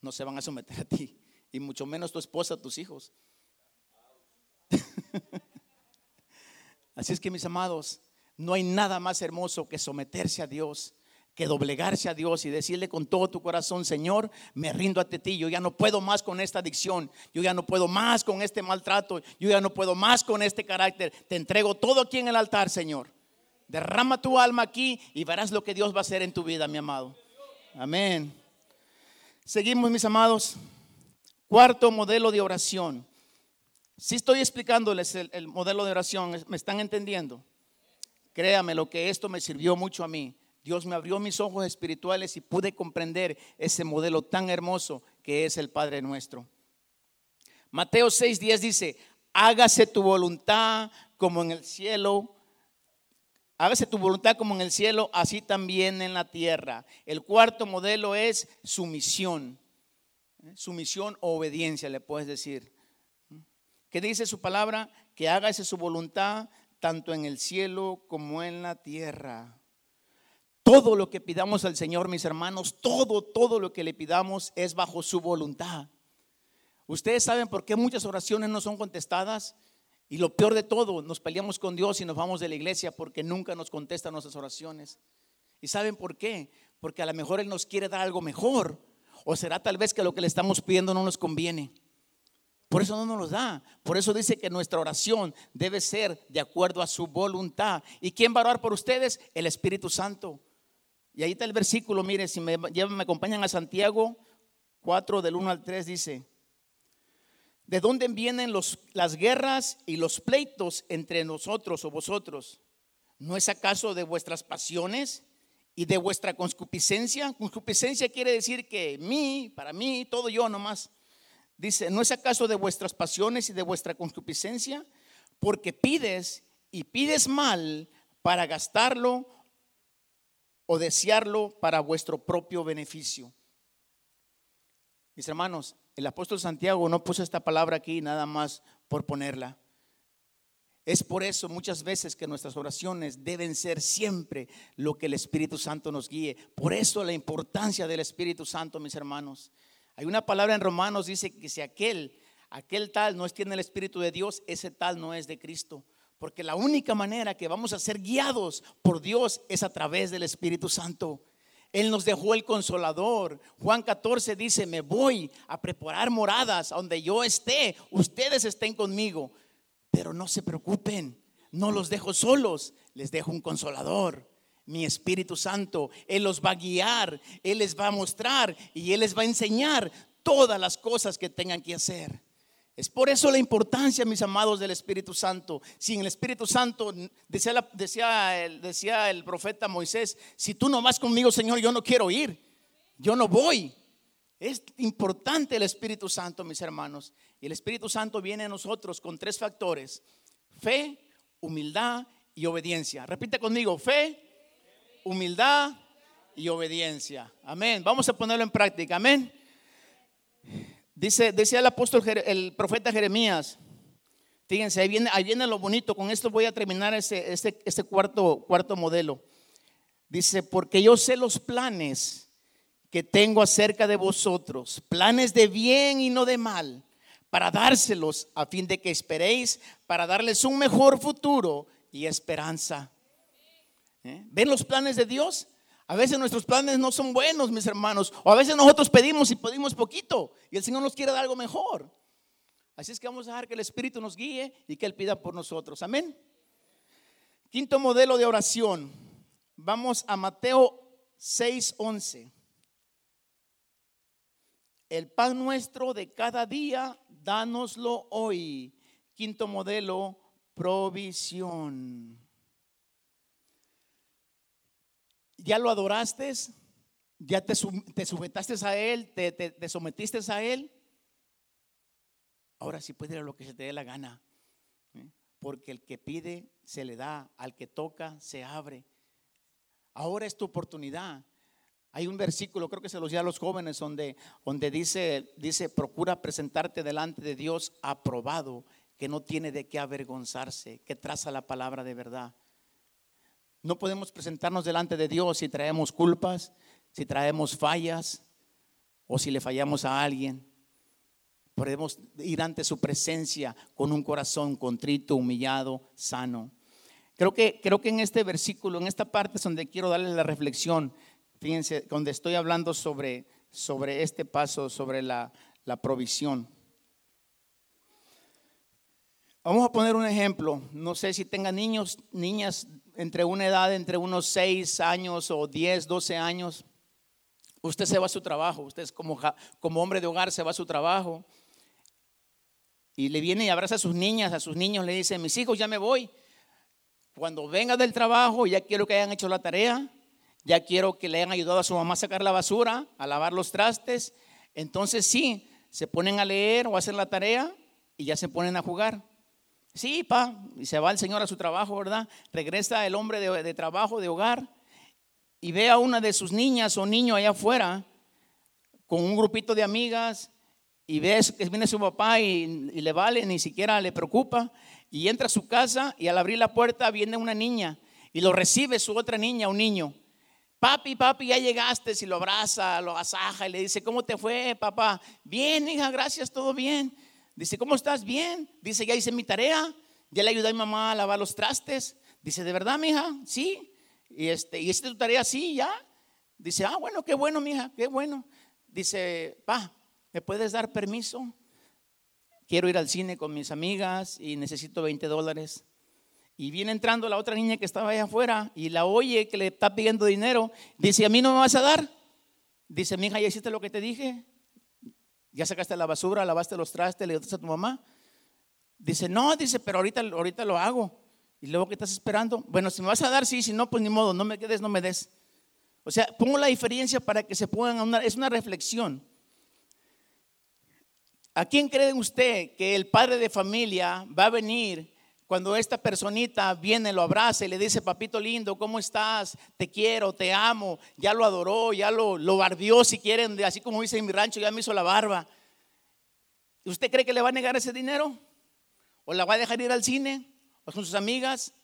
no se van a someter a ti, y mucho menos tu esposa, tus hijos. Así es que mis amados, no hay nada más hermoso que someterse a Dios, que doblegarse a Dios y decirle con todo tu corazón, Señor, me rindo ante ti, yo ya no puedo más con esta adicción, yo ya no puedo más con este maltrato, yo ya no puedo más con este carácter, te entrego todo aquí en el altar, Señor. Derrama tu alma aquí y verás lo que Dios va a hacer en tu vida, mi amado. Amén. Seguimos, mis amados. Cuarto modelo de oración. Si estoy explicándoles el, modelo de oración, ¿me están entendiendo? Créame lo que esto me sirvió mucho a mí. Dios me abrió mis ojos espirituales y pude comprender ese modelo tan hermoso que es el Padre nuestro. Mateo 6:10 dice, hágase tu voluntad como en el cielo, Hágase tu voluntad como en el cielo, así también en la tierra. El cuarto modelo es sumisión. ¿Eh? Sumisión o obediencia, le puedes decir. ¿Qué dice su palabra? Que hágase su voluntad tanto en el cielo como en la tierra. Todo lo que pidamos al Señor, mis hermanos, todo, todo lo que le pidamos es bajo su voluntad. Ustedes saben por qué muchas oraciones no son contestadas y lo peor de todo, nos peleamos con Dios y nos vamos de la iglesia porque nunca nos contesta nuestras oraciones. ¿Y saben por qué? Porque a lo mejor Él nos quiere dar algo mejor. O será tal vez que lo que le estamos pidiendo no nos conviene. Por eso no nos da. Por eso dice que nuestra oración debe ser de acuerdo a su voluntad. ¿Y quién va a orar por ustedes? El Espíritu Santo. Y ahí está el versículo, mire, si me, me acompañan a Santiago 4 del 1 al 3 dice, ¿De dónde vienen las guerras y los pleitos entre nosotros o vosotros? ¿No es acaso de vuestras pasiones y de vuestra concupiscencia? Concupiscencia quiere decir que mí, para mí, todo yo nomás. Dice, ¿no es acaso de vuestras pasiones y de vuestra concupiscencia? Porque pides y pides mal para gastarlo o desearlo para vuestro propio beneficio. Mis hermanos, el apóstol Santiago no puso esta palabra aquí nada más por ponerla. Es por eso muchas veces que nuestras oraciones deben ser siempre lo que el Espíritu Santo nos guíe. Por eso la importancia del Espíritu Santo, mis hermanos. Hay una palabra en Romanos dice que si aquel, aquel tal no tiene el Espíritu de Dios, ese tal no es de Cristo. Porque la única manera que vamos a ser guiados por Dios es a través del Espíritu Santo. Él nos dejó el consolador. Juan 14 dice, me voy a preparar moradas donde yo esté, ustedes estén conmigo. Pero no se preocupen, no los dejo solos, les dejo un consolador. Mi Espíritu Santo, Él los va a guiar, Él les va a mostrar y Él les va a enseñar todas las cosas que tengan que hacer. Es por eso la importancia, mis amados, del Espíritu Santo. Sin el Espíritu Santo, decía, decía, el, el profeta Moisés, si tú no vas conmigo, Señor, yo no quiero ir. Yo no voy. Es importante el Espíritu Santo, mis hermanos. Y el Espíritu Santo viene a nosotros con tres factores. Fe, humildad y obediencia. Repite conmigo, fe, humildad y obediencia. Amén. Vamos a ponerlo en práctica. Amén. Dice, decía el apóstol, el profeta Jeremías, Fíjense, ahí viene, ahí viene lo bonito. Con esto voy a terminar este, este, cuarto, cuarto modelo. Dice, porque yo sé los planes que tengo acerca de vosotros, planes de bien y no de mal, para dárselos a fin de que esperéis, para darles un mejor futuro y esperanza. ¿Eh? ¿Ven los planes de Dios? A veces nuestros planes no son buenos, mis hermanos. O a veces nosotros pedimos y pedimos poquito y el Señor nos quiere dar algo mejor. Así es que vamos a dejar que el Espíritu nos guíe y que Él pida por nosotros. Amén. Quinto modelo de oración. Vamos a Mateo 6:11. El pan nuestro de cada día, dánoslo hoy. Quinto modelo, provisión. ¿Ya lo adoraste? ¿Ya te, te sujetaste a Él? ¿Te, te, sometiste a Él? Ahora sí puede ir a lo que se te dé la gana. ¿eh? Porque el que pide se le da, al que toca se abre. Ahora es tu oportunidad. Hay un versículo, creo que se los dio a los jóvenes, donde, donde dice, dice, procura presentarte delante de Dios aprobado, que no tiene de qué avergonzarse, que traza la palabra de verdad. No podemos presentarnos delante de Dios si traemos culpas, si traemos fallas o si le fallamos a alguien. Podemos ir ante su presencia con un corazón contrito, humillado, sano. Creo que, creo que en este versículo, en esta parte es donde quiero darle la reflexión. Fíjense, donde estoy hablando sobre, sobre este paso, sobre la, la provisión. Vamos a poner un ejemplo. No sé si tengan niños, niñas entre una edad entre unos 6 años o 10, 12 años, usted se va a su trabajo, usted es como, como hombre de hogar se va a su trabajo y le viene y abraza a sus niñas, a sus niños, le dice, mis hijos, ya me voy. Cuando venga del trabajo, ya quiero que hayan hecho la tarea, ya quiero que le hayan ayudado a su mamá a sacar la basura, a lavar los trastes. Entonces sí, se ponen a leer o a hacer la tarea y ya se ponen a jugar. Sí, pa, y se va el Señor a su trabajo, ¿verdad? Regresa el hombre de, trabajo, de hogar, y ve a una de sus niñas o niño allá afuera con un grupito de amigas, y ve que viene su papá y, le vale, ni siquiera le preocupa, y entra a su casa y al abrir la puerta viene una niña y lo recibe su otra niña, un niño. Papi, papi, ya llegaste, y lo abraza, lo asaja y le dice, ¿cómo te fue, papá? Bien, hija, gracias, todo bien. Dice, ¿cómo estás? Bien. Dice, ya hice mi tarea, ya le ayudé a mi mamá a lavar los trastes. Dice, ¿de verdad, mija? Sí. Y este, ¿y hiciste tu tarea? Sí, ya. Dice, ah, bueno, qué bueno, mija, qué bueno. Dice, pa, ¿me puedes dar permiso? Quiero ir al cine con mis amigas y necesito 20 dólares. Y viene entrando la otra niña que estaba allá afuera y la oye que le está pidiendo dinero. Dice, ¿a mí no me vas a dar? Dice, mija, ¿ya hiciste lo que te dije? ¿Ya sacaste la basura, lavaste los trastes, le diste a tu mamá? Dice, no, dice, pero ahorita, ahorita lo hago. Y luego, ¿qué estás esperando? Bueno, si me vas a dar, sí, si no, pues ni modo, no me quedes, no me des. O sea, pongo la diferencia para que se pongan a una, es una reflexión. ¿A quién cree usted que el padre de familia va a venir cuando esta personita viene, lo abraza y le dice, papito lindo, ¿cómo estás? Te quiero, te amo. Ya lo adoró, ya lo, lo barbió, si quieren, así como dice en mi rancho, ya me hizo la barba. ¿Usted cree que le va a negar ese dinero? ¿O la va a dejar ir al cine? ¿O con sus amigas?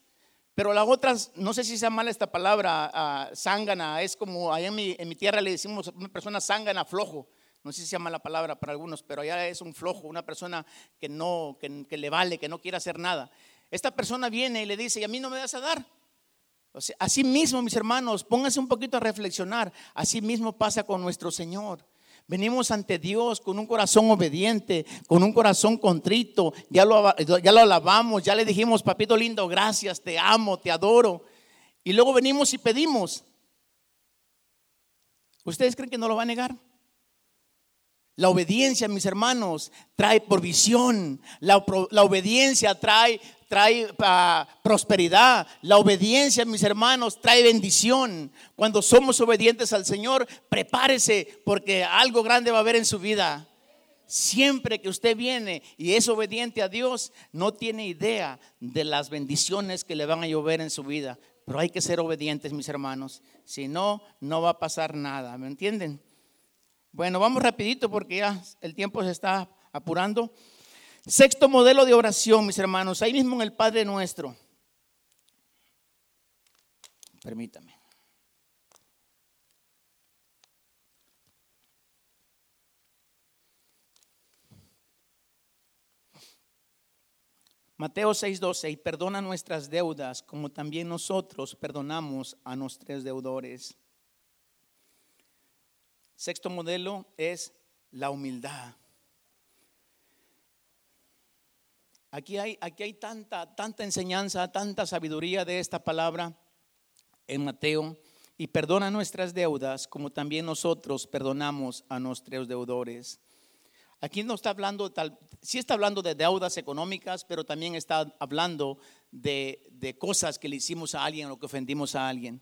Pero las otras, no sé si sea mala esta palabra, zángana, es como allá en mi, en mi, tierra le decimos una persona zángana, flojo. No sé si se llama la palabra para algunos, pero allá es un flojo, una persona que no, que, que le vale, que no quiere hacer nada. Esta persona viene y le dice, ¿y a mí no me das a dar? O así mismo, mis hermanos, pónganse un poquito a reflexionar. Así mismo pasa con nuestro Señor. Venimos ante Dios con un corazón obediente, con un corazón contrito. Ya lo, ya lo alabamos, ya le dijimos, papito lindo, gracias, te amo, te adoro. Y luego venimos y pedimos. ¿Ustedes creen que no lo va a negar? La obediencia, mis hermanos, trae provisión. La obediencia trae trae ah, prosperidad. La obediencia, mis hermanos, trae bendición. Cuando somos obedientes al Señor, prepárese porque algo grande va a haber en su vida. Siempre que usted viene y es obediente a Dios, no tiene idea de las bendiciones que le van a llover en su vida. Pero hay que ser obedientes, mis hermanos. Si no, no va a pasar nada. ¿Me entienden? Bueno, vamos rapidito porque ya el tiempo se está apurando. Sexto modelo de oración, mis hermanos, ahí mismo en el Padre Nuestro. Permítame. Mateo 6:12, y perdona nuestras deudas como también nosotros perdonamos a nuestros deudores. Sexto modelo es la humildad. Aquí hay, aquí hay tanta, tanta enseñanza, tanta sabiduría de esta palabra en Mateo. Y perdona nuestras deudas como también nosotros perdonamos a nuestros deudores. Aquí no está hablando, tal, sí está hablando de deudas económicas, pero también está hablando de, de cosas que le hicimos a alguien o que ofendimos a alguien.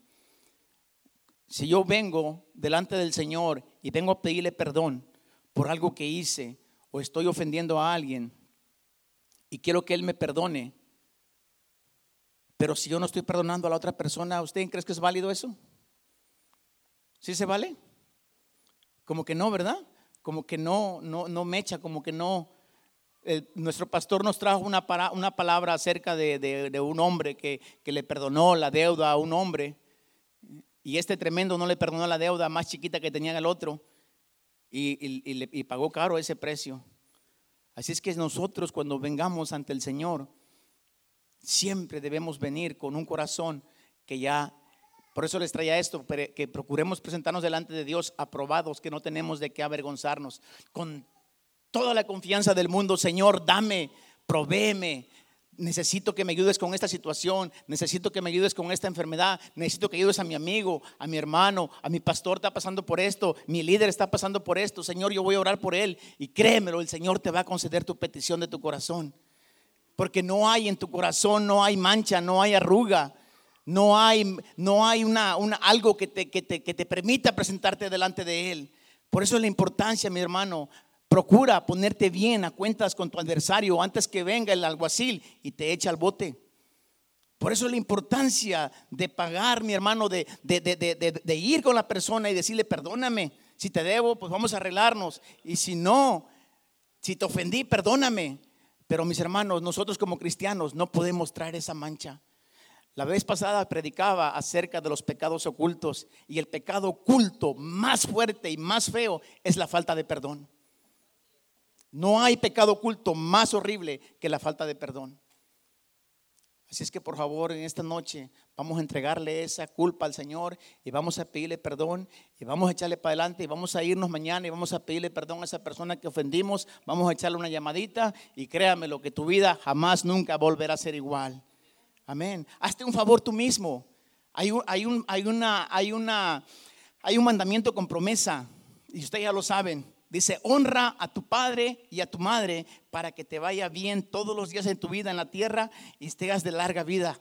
Si yo vengo delante del Señor y vengo a pedirle perdón por algo que hice o estoy ofendiendo a alguien y quiero que Él me perdone, pero si yo no estoy perdonando a la otra persona, ¿usted cree que es válido eso? ¿Sí se vale? Como que no, ¿verdad? como que no, no, no mecha, como que no. nuestro pastor nos trajo una, una palabra acerca de, un hombre que, le perdonó la deuda a un hombre. Y este tremendo no le perdonó la deuda más chiquita que tenía el otro. Y, y pagó caro ese precio. Así es que nosotros cuando vengamos ante el Señor, siempre debemos venir con un corazón que ya por eso les traía esto, que procuremos presentarnos delante de Dios aprobados, que no tenemos de qué avergonzarnos. Con toda la confianza del mundo, Señor, dame, provéeme. Necesito que me ayudes con esta situación, necesito que me ayudes con esta enfermedad, necesito que ayudes a mi amigo, a mi hermano, a mi pastor está pasando por esto, mi líder está pasando por esto, Señor, yo voy a orar por él y créemelo, el Señor te va a conceder tu petición de tu corazón. Porque no hay en tu corazón, no hay mancha, no hay arruga, no hay, no hay una, algo que te, que, te, que te permita presentarte delante de Él. Por eso es la importancia, mi hermano. Procura ponerte bien a cuentas con tu adversario antes que venga el alguacil y te eche al bote. Por eso es la importancia de pagar, mi hermano, de, de, ir con la persona y decirle, perdóname, si te debo, pues vamos a arreglarnos. Y si no, si te ofendí, perdóname. Pero mis hermanos, nosotros como cristianos no podemos traer esa mancha. La vez pasada predicaba acerca de los pecados ocultos y el pecado oculto más fuerte y más feo es la falta de perdón. No hay pecado oculto más horrible que la falta de perdón. Así es que por favor en esta noche vamos a entregarle esa culpa al Señor y vamos a pedirle perdón y vamos a echarle para adelante y vamos a irnos mañana y vamos a pedirle perdón a esa persona que ofendimos, vamos a echarle una llamadita y créame lo que tu vida jamás nunca volverá a ser igual. Amén. Hazte un favor tú mismo. Hay un, hay un, hay una, hay una, hay un mandamiento con promesa, y ustedes ya lo saben. Dice, honra a tu padre y a tu madre para que te vaya bien todos los días en tu vida en la tierra y estés de larga vida.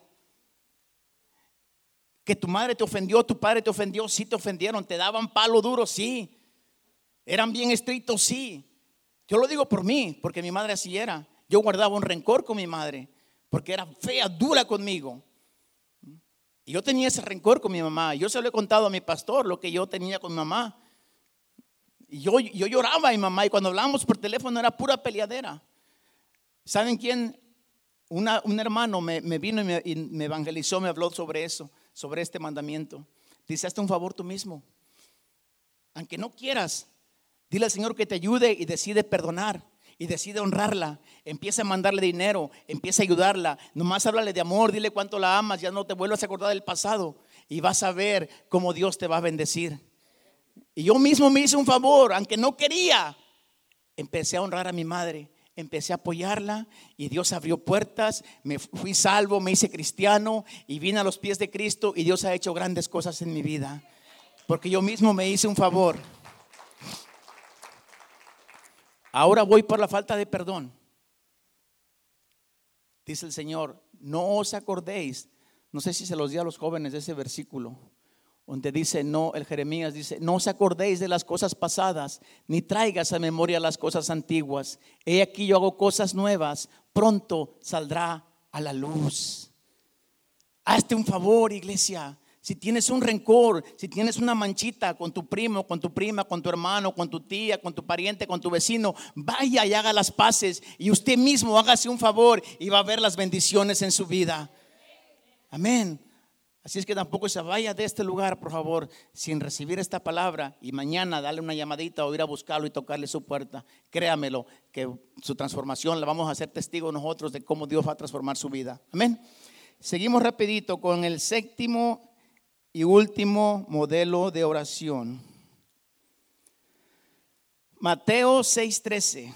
Que tu madre te ofendió, tu padre te ofendió, sí te ofendieron, te daban palo duro, sí. Eran bien estrictos, sí. Yo lo digo por mí, porque mi madre así era. Yo guardaba un rencor con mi madre porque era fea, dura conmigo. Y yo tenía ese rencor con mi mamá. Yo se lo he contado a mi pastor lo que yo tenía con mi mamá. Y yo, yo lloraba mi mamá y cuando hablábamos por teléfono era pura peleadera. ¿Saben quién? un hermano me, vino y me, y me, evangelizó, me habló sobre eso, sobre este mandamiento. Dice, hazte un favor tú mismo. Aunque no quieras, dile al Señor que te ayude y decide perdonar y decide honrarla, empieza a mandarle dinero, empieza a ayudarla, nomás háblale de amor, dile cuánto la amas, ya no te vuelvas a acordar del pasado y vas a ver cómo Dios te va a bendecir. Y yo mismo me hice un favor, aunque no quería, empecé a honrar a mi madre, empecé a apoyarla y Dios abrió puertas, me fui salvo, me hice cristiano y vine a los pies de Cristo y Dios ha hecho grandes cosas en mi vida, porque yo mismo me hice un favor. Ahora voy por la falta de perdón. Dice el Señor, no os acordéis. No sé si se los di a los jóvenes de ese versículo, donde dice, no, el Jeremías dice, no os acordéis de las cosas pasadas, ni traigas a memoria las cosas antiguas. He aquí yo hago cosas nuevas, pronto saldrá a la luz. Hazte un favor, iglesia. Si tienes un rencor, si tienes una manchita con tu primo, con tu prima, con tu hermano, con tu tía, con tu pariente, con tu vecino, vaya y haga las paces y usted mismo hágase un favor y va a ver las bendiciones en su vida. Amén. Así es que tampoco se vaya de este lugar, por favor, sin recibir esta palabra y mañana darle una llamadita o ir a buscarlo y tocarle su puerta. Créamelo, que su transformación la vamos a hacer testigo nosotros de cómo Dios va a transformar su vida. Amén. Seguimos rapidito con el séptimo y último modelo de oración. Mateo 6:13.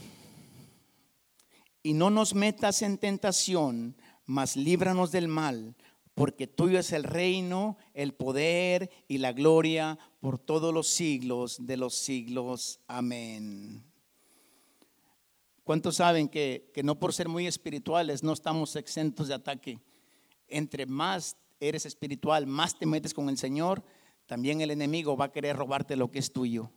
Y no nos metas en tentación, mas líbranos del mal, porque tuyo es el reino, el poder y la gloria por todos los siglos de los siglos. Amén. ¿Cuántos saben que, que no por ser muy espirituales no estamos exentos de ataque? Entre más eres espiritual, más te metes con el Señor, también el enemigo va a querer robarte lo que es tuyo.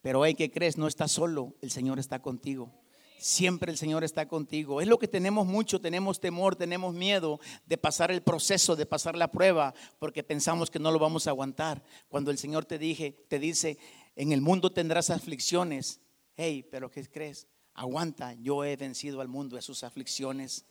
Pero hay que crees, no estás solo, el Señor está contigo. Siempre el Señor está contigo. Es lo que tenemos mucho, tenemos temor, tenemos miedo de pasar el proceso, de pasar la prueba, porque pensamos que no lo vamos a aguantar. Cuando el Señor te dije, te dice, en el mundo tendrás aflicciones. Hey, pero ¿qué crees? Aguanta, yo he vencido al mundo de sus aflicciones.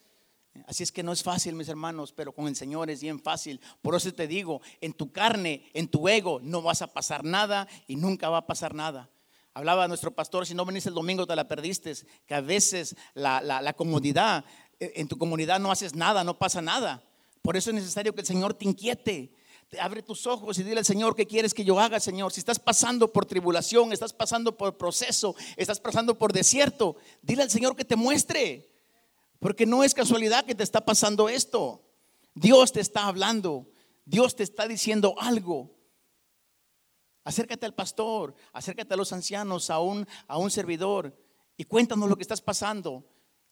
Así es que no es fácil, mis hermanos, pero con el Señor es bien fácil. Por eso te digo, en tu carne, en tu ego, no vas a pasar nada y nunca va a pasar nada. Hablaba nuestro pastor, si no veniste el domingo te la perdiste, que a veces la, la comodidad, eh, en tu comunidad no haces nada, no pasa nada. Por eso es necesario que el Señor te inquiete. Te abre tus ojos y dile al Señor qué quieres que yo haga, Señor. Si estás pasando por tribulación, estás pasando por proceso, estás pasando por desierto, dile al Señor que te muestre. Porque no es casualidad que te está pasando esto. Dios te está hablando. Dios te está diciendo algo. Acércate al pastor, acércate a los ancianos, a un, a un servidor y cuéntanos lo que estás pasando.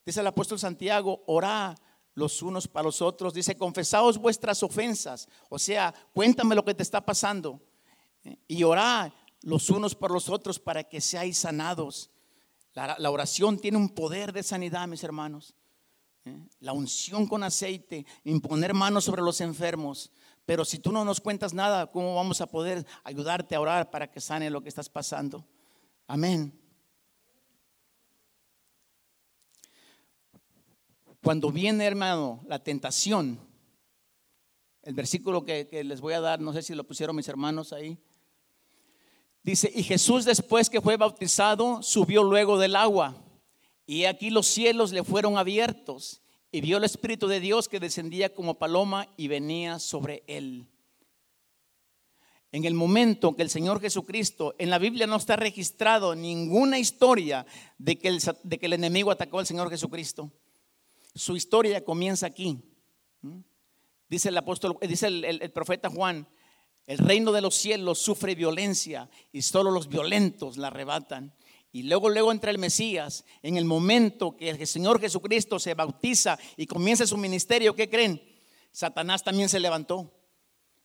Dice el apóstol Santiago, orá los unos para los otros. Dice, confesaos vuestras ofensas. O sea, cuéntame lo que te está pasando. Y orá los unos por los otros para que seáis sanados. La, la oración tiene un poder de sanidad, mis hermanos. ¿eh? la unción con aceite, imponer manos sobre los enfermos. Pero si tú no nos cuentas nada, ¿cómo vamos a poder ayudarte a orar para que sane lo que estás pasando? Amén. Cuando viene, hermano, la tentación, el versículo que, les voy a dar, no sé si lo pusieron mis hermanos ahí, dice, y Jesús después que fue bautizado, subió luego del agua. Y aquí los cielos le fueron abiertos y vio el Espíritu de Dios que descendía como paloma y venía sobre él. En el momento que el Señor Jesucristo, en la Biblia no está registrado ninguna historia de que el, de que el enemigo atacó al Señor Jesucristo. Su historia comienza aquí. ¿Mm? Dice el apóstol, dice el, el profeta Juan, el reino de los cielos sufre violencia y solo los violentos la arrebatan. Y luego, luego entra el Mesías. En el momento que el Señor Jesucristo se bautiza y comienza su ministerio, ¿qué creen? Satanás también se levantó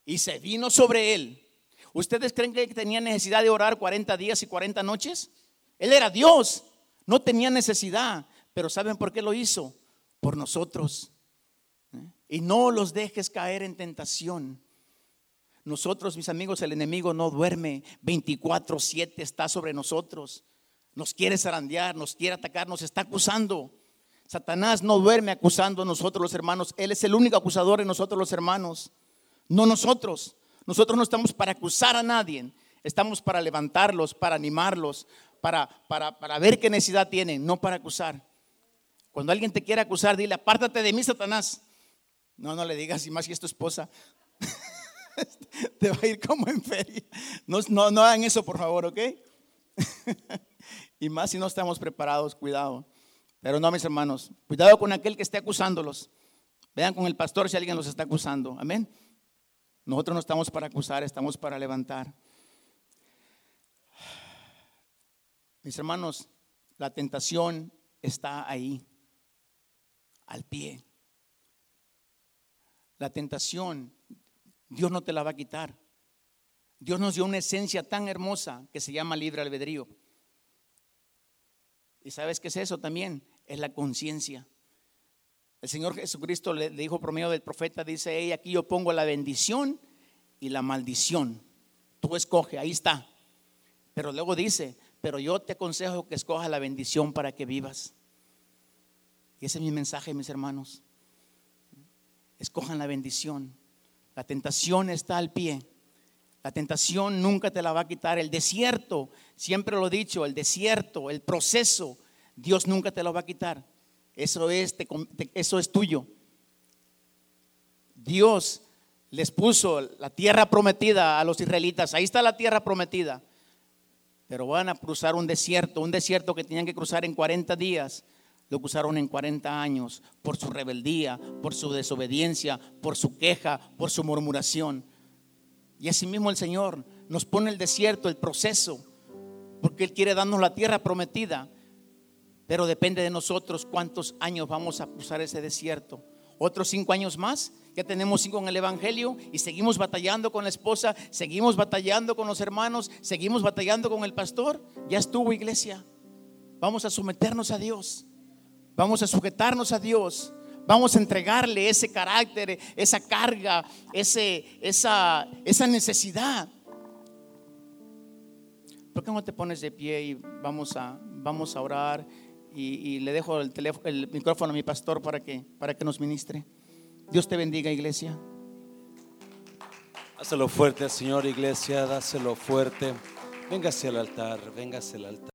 y se vino sobre él. ¿Ustedes creen que tenía necesidad de orar 40 días y 40 noches? Él era Dios, no tenía necesidad. Pero ¿saben por qué lo hizo? Por nosotros. ¿Eh? Y no los dejes caer en tentación. Nosotros, mis amigos, el enemigo no duerme. 24/7 está sobre nosotros nos quiere zarandear, nos quiere atacar, nos está acusando. Satanás no duerme acusando a nosotros los hermanos. Él es el único acusador de nosotros los hermanos, no nosotros. Nosotros no estamos para acusar a nadie, estamos para levantarlos, para animarlos, para, para, para ver qué necesidad tienen, no para acusar. Cuando alguien te quiere acusar, dile, apártate de mí, Satanás. No, no le digas, y más si es tu esposa. te va a ir como en feria. No, no, no hagan eso, por favor, ¿ok? y más si no estamos preparados, cuidado. Pero no, mis hermanos, cuidado con aquel que esté acusándolos. Vean con el pastor si alguien los está acusando. Amén. Nosotros no estamos para acusar, estamos para levantar. Mis hermanos, la tentación está ahí, al pie. La tentación, Dios no te la va a quitar. Dios nos dio una esencia tan hermosa que se llama libre albedrío. ¿Y sabes qué es eso también? Es la conciencia. El Señor Jesucristo le dijo por medio del profeta, dice, hey, aquí yo pongo la bendición y la maldición. Tú escoge, ahí está. Pero luego dice, pero yo te aconsejo que escojas la bendición para que vivas. Y ese es mi mensaje, mis hermanos. Escojan la bendición. La tentación está al pie. La tentación nunca te la va a quitar. El desierto, siempre lo he dicho, el desierto, el proceso, Dios nunca te lo va a quitar. Eso es, eso es tuyo. Dios les puso la tierra prometida a los israelitas. Ahí está la tierra prometida. Pero van a cruzar un desierto, un desierto que tenían que cruzar en 40 días. Lo cruzaron en 40 años por su rebeldía, por su desobediencia, por su queja, por su murmuración. Y asimismo el Señor nos pone el desierto, el proceso, porque Él quiere darnos la tierra prometida. Pero depende de nosotros cuántos años vamos a cruzar ese desierto. Otros cinco años más ya tenemos cinco en el Evangelio y seguimos batallando con la esposa, seguimos batallando con los hermanos, seguimos batallando con el pastor. Ya estuvo iglesia. Vamos a someternos a Dios. Vamos a sujetarnos a Dios. Vamos a entregarle ese carácter, esa carga, ese, esa, esa necesidad. ¿Por qué no te pones de pie y vamos a, vamos a orar? Y, le dejo el, teléfono, el micrófono a mi pastor para que, para que nos ministre. Dios te bendiga, iglesia. Dáselo fuerte, Señor, iglesia, dáselo fuerte. Véngase al altar, véngase al altar.